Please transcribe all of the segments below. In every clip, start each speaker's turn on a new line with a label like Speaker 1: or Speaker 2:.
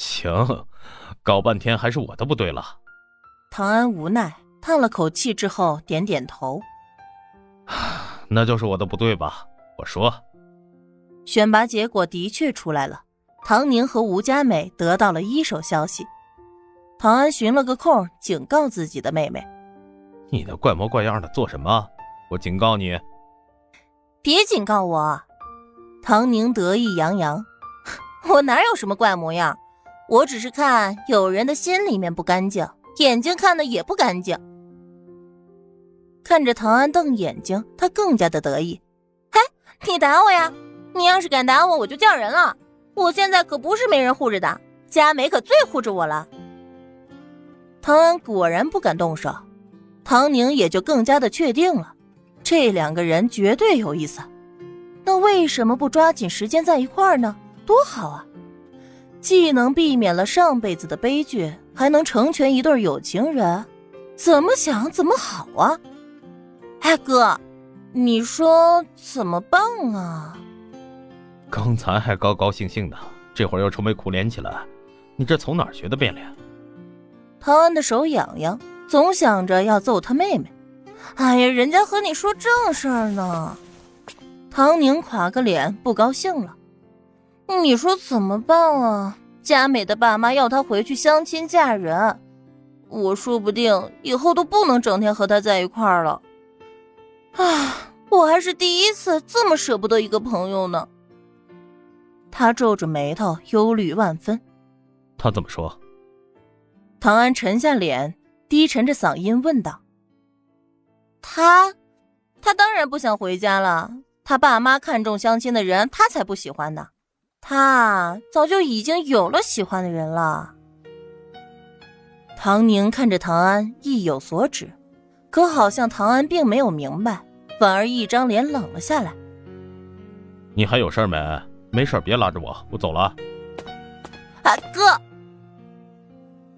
Speaker 1: 行，搞半天还是我的不对了。
Speaker 2: 唐安无奈叹了口气之后，点点头。
Speaker 1: 那就是我的不对吧？我说。
Speaker 2: 选拔结果的确出来了，唐宁和吴佳美得到了一手消息。唐安寻了个空，警告自己的妹妹：“
Speaker 1: 你那怪模怪样的做什么？我警告你，
Speaker 2: 别警告我。”唐宁得意洋洋：“ 我哪有什么怪模样？我只是看有人的心里面不干净，眼睛看的也不干净。”看着唐安瞪眼睛，他更加的得意：“嘿，你打我呀！你要是敢打我，我就叫人了。我现在可不是没人护着的，佳美可最护着我了。”唐安果然不敢动手，唐宁也就更加的确定了，这两个人绝对有意思。那为什么不抓紧时间在一块儿呢？多好啊！既能避免了上辈子的悲剧，还能成全一对有情人，怎么想怎么好啊！哎哥，你说怎么办啊？
Speaker 1: 刚才还高高兴兴的，这会儿又愁眉苦脸起来，你这从哪儿学的变脸？
Speaker 2: 唐安的手痒痒，总想着要揍他妹妹。哎呀，人家和你说正事儿呢。唐宁垮个脸，不高兴了。你说怎么办啊？佳美的爸妈要她回去相亲嫁人，我说不定以后都不能整天和她在一块儿了。啊，我还是第一次这么舍不得一个朋友呢。他皱着眉头，忧虑万分。
Speaker 1: 他怎么说？
Speaker 2: 唐安沉下脸，低沉着嗓音问道：“他，他当然不想回家了。”他爸妈看中相亲的人，他才不喜欢呢。他早就已经有了喜欢的人了。唐宁看着唐安，意有所指，可好像唐安并没有明白，反而一张脸冷了下来。
Speaker 1: 你还有事没？没事，别拉着我，我走了。
Speaker 2: 啊，哥！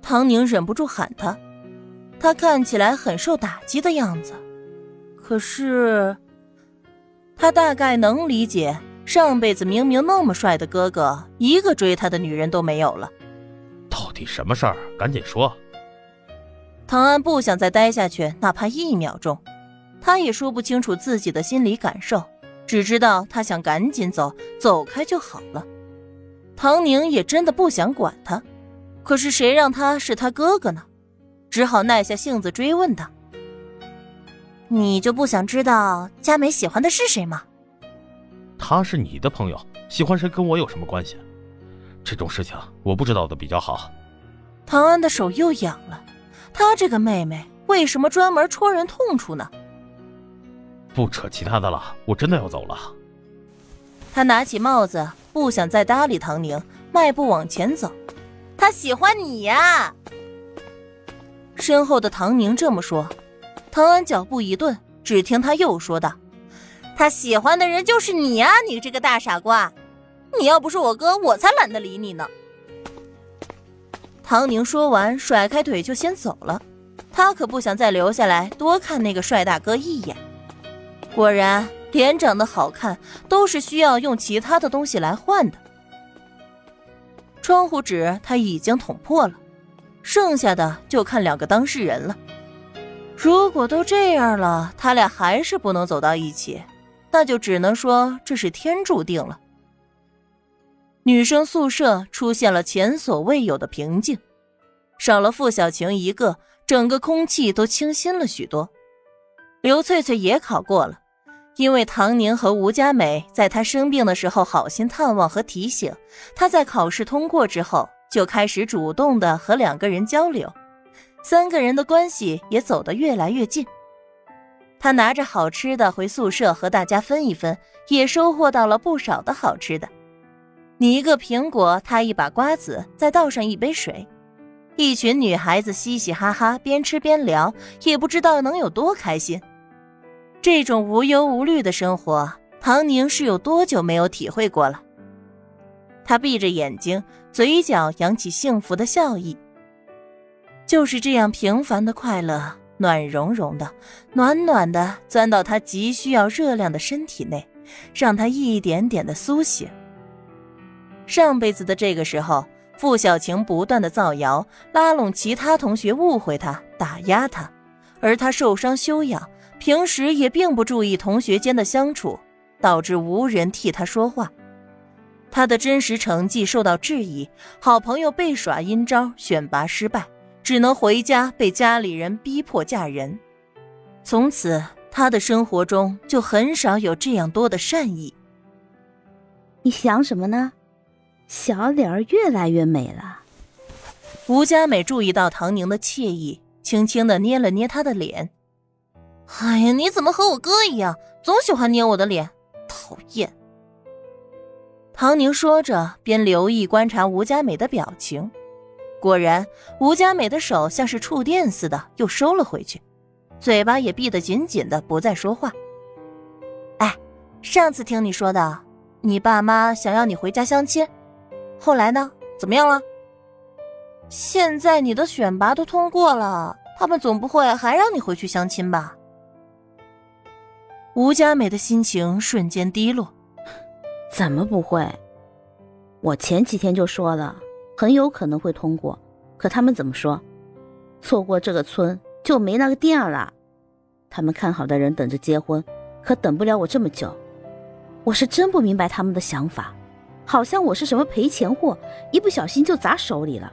Speaker 2: 唐宁忍不住喊他，他看起来很受打击的样子，可是。他大概能理解，上辈子明明那么帅的哥哥，一个追他的女人都没有了。
Speaker 1: 到底什么事儿？赶紧说。
Speaker 2: 唐安不想再待下去，哪怕一秒钟。他也说不清楚自己的心理感受，只知道他想赶紧走，走开就好了。唐宁也真的不想管他，可是谁让他是他哥哥呢？只好耐下性子追问他。你就不想知道佳美喜欢的是谁吗？
Speaker 1: 他是你的朋友，喜欢谁跟我有什么关系？这种事情我不知道的比较好。
Speaker 2: 唐安的手又痒了，他这个妹妹为什么专门戳人痛处呢？
Speaker 1: 不扯其他的了，我真的要走了。
Speaker 2: 他拿起帽子，不想再搭理唐宁，迈步往前走。他喜欢你呀！身后的唐宁这么说。唐安脚步一顿，只听他又说道：“他喜欢的人就是你啊！你这个大傻瓜！你要不是我哥，我才懒得理你呢。”唐宁说完，甩开腿就先走了。他可不想再留下来多看那个帅大哥一眼。果然，脸长得好看都是需要用其他的东西来换的。窗户纸他已经捅破了，剩下的就看两个当事人了。如果都这样了，他俩还是不能走到一起，那就只能说这是天注定了。女生宿舍出现了前所未有的平静，少了付小晴一个，整个空气都清新了许多。刘翠翠也考过了，因为唐宁和吴佳美在她生病的时候好心探望和提醒，她在考试通过之后就开始主动的和两个人交流。三个人的关系也走得越来越近。他拿着好吃的回宿舍和大家分一分，也收获到了不少的好吃的。你一个苹果，他一把瓜子，再倒上一杯水，一群女孩子嘻嘻哈哈，边吃边聊，也不知道能有多开心。这种无忧无虑的生活，唐宁是有多久没有体会过了？他闭着眼睛，嘴角扬起幸福的笑意。就是这样平凡的快乐，暖融融的，暖暖的钻到他急需要热量的身体内，让他一点点的苏醒。上辈子的这个时候，付小晴不断的造谣，拉拢其他同学误会他，打压他，而他受伤休养，平时也并不注意同学间的相处，导致无人替他说话。他的真实成绩受到质疑，好朋友被耍阴招，选拔失败，只能回家被家里人逼迫嫁人。从此，他的生活中就很少有这样多的善意。
Speaker 3: 你想什么呢？小脸儿越来越美了。
Speaker 2: 吴佳美注意到唐宁的惬意，轻轻的捏了捏她的脸。哎呀，你怎么和我哥一样，总喜欢捏我的脸，讨厌！唐宁说着，边留意观察吴佳美的表情。果然，吴佳美的手像是触电似的又收了回去，嘴巴也闭得紧紧的，不再说话。哎，上次听你说的，你爸妈想要你回家相亲，后来呢？怎么样了？现在你的选拔都通过了，他们总不会还让你回去相亲吧？吴佳美的心情瞬间低落。
Speaker 3: 怎么不会？我前几天就说了，很有可能会通过。可他们怎么说？错过这个村就没那个店了。他们看好的人等着结婚，可等不了我这么久。我是真不明白他们的想法，好像我是什么赔钱货，一不小心就砸手里了。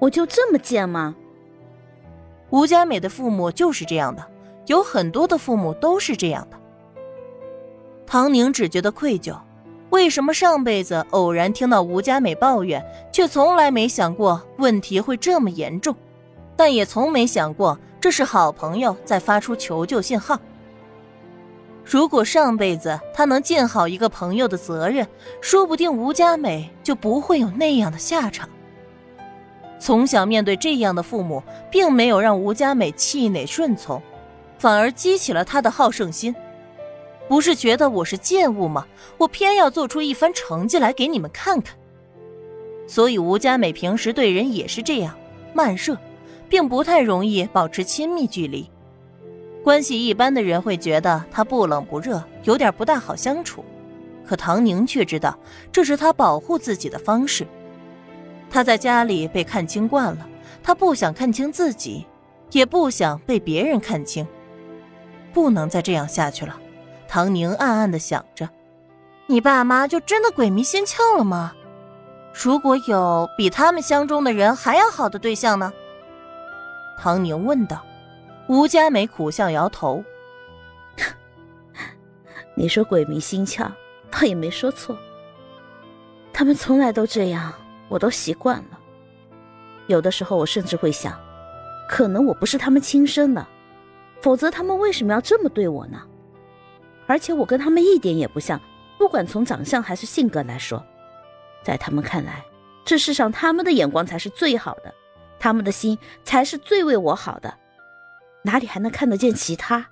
Speaker 3: 我就这么贱吗？
Speaker 2: 吴佳美的父母就是这样的，有很多的父母都是这样的。唐宁只觉得愧疚。为什么上辈子偶然听到吴佳美抱怨，却从来没想过问题会这么严重？但也从没想过这是好朋友在发出求救信号。如果上辈子他能尽好一个朋友的责任，说不定吴佳美就不会有那样的下场。从小面对这样的父母，并没有让吴佳美气馁顺从，反而激起了他的好胜心。不是觉得我是贱物吗？我偏要做出一番成绩来给你们看看。所以吴佳美平时对人也是这样慢热，并不太容易保持亲密距离。关系一般的人会觉得她不冷不热，有点不大好相处。可唐宁却知道这是她保护自己的方式。她在家里被看清惯了，她不想看清自己，也不想被别人看清，不能再这样下去了。唐宁暗暗的想着：“你爸妈就真的鬼迷心窍了吗？如果有比他们相中的人还要好的对象呢？”唐宁问道。吴佳美苦笑摇头：“
Speaker 3: 你说鬼迷心窍，倒也没说错。他们从来都这样，我都习惯了。有的时候，我甚至会想，可能我不是他们亲生的，否则他们为什么要这么对我呢？”而且我跟他们一点也不像，不管从长相还是性格来说，在他们看来，这世上他们的眼光才是最好的，他们的心才是最为我好的，哪里还能看得见其他？